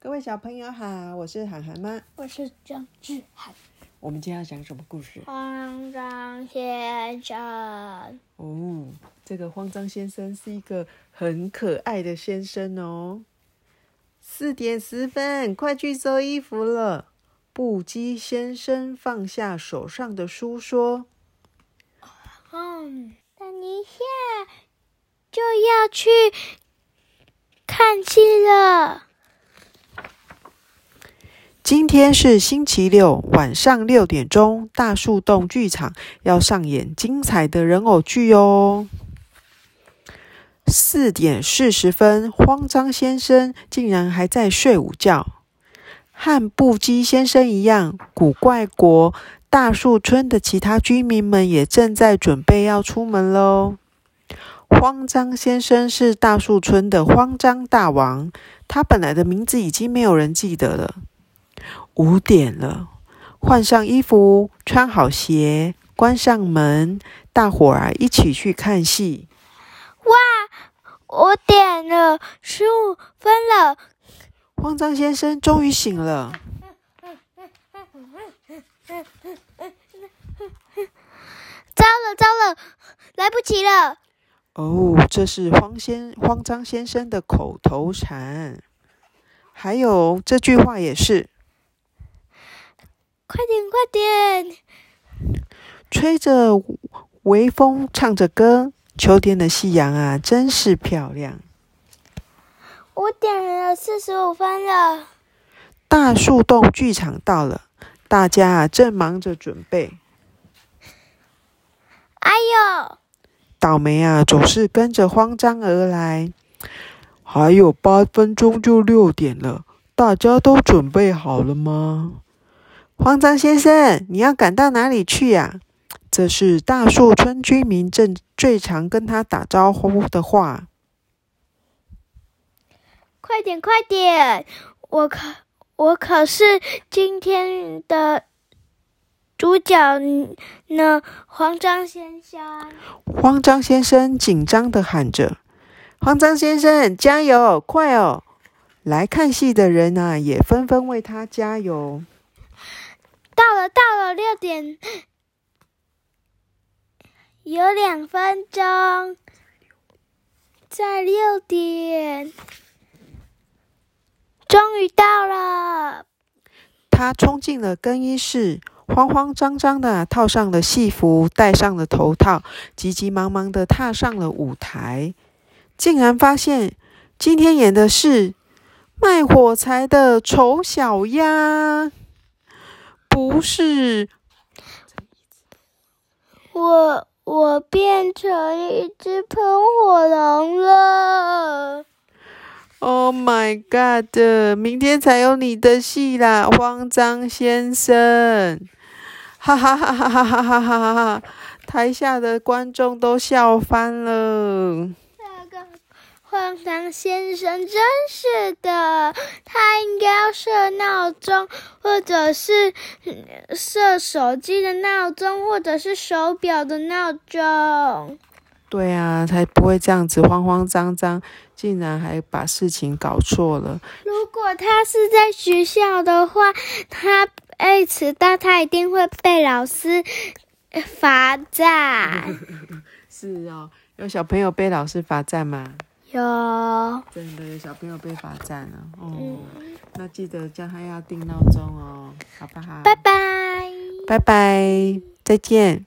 各位小朋友好，我是涵涵妈。我是张志涵。我们今天要讲什么故事？慌张先生。哦，这个慌张先生是一个很可爱的先生哦。四点十分，快去收衣服了。布基先生放下手上的书，说：“嗯，等一下就要去看戏了。今天是星期六，晚上六点钟，大树洞剧场要上演精彩的人偶剧哦。四点四十分，慌张先生竟然还在睡午觉，和布基先生一样，古怪国大树村的其他居民们也正在准备要出门喽。慌张先生是大树村的慌张大王，他本来的名字已经没有人记得了。五点了，换上衣服，穿好鞋，关上门，大伙儿一起去看戏。哇，五点了，十五分了。慌张先生终于醒了。糟了糟了，来不及了。哦，这是慌先慌张先生的口头禅。还有这句话也是。快点，快点！吹着微风，唱着歌，秋天的夕阳啊，真是漂亮。五点了，四十五分了。大树洞剧场到了，大家啊正忙着准备。哎呦！倒霉啊，总是跟着慌张而来。还有八分钟就六点了，大家都准备好了吗？慌张先生，你要赶到哪里去呀？这是大树村居民正最常跟他打招呼的话。快点，快点！我可我可是今天的主角呢！慌张先生，慌张先生紧张的喊着：“慌张先生，加油，快哦！”来看戏的人啊，也纷纷为他加油。到了，到了，六点，有两分钟，在六点，终于到了。他冲进了更衣室，慌慌张张的套上了戏服，戴上了头套，急急忙忙的踏上了舞台，竟然发现今天演的是卖火柴的丑小鸭。不是，我我变成一只喷火龙了。Oh my god！明天才有你的戏啦，慌张先生！哈哈哈哈哈哈哈哈哈！台下的观众都笑翻了。慌张先生真是的，他应该要设闹钟，或者是设手机的闹钟，或者是手表的闹钟。对啊，才不会这样子慌慌张张，竟然还把事情搞错了。如果他是在学校的话，他被迟到，他一定会被老师罚站。是哦，有小朋友被老师罚站吗？有，真的有小朋友被罚站了哦。那记得叫他要定闹钟哦，好不好？拜拜，拜拜，再见。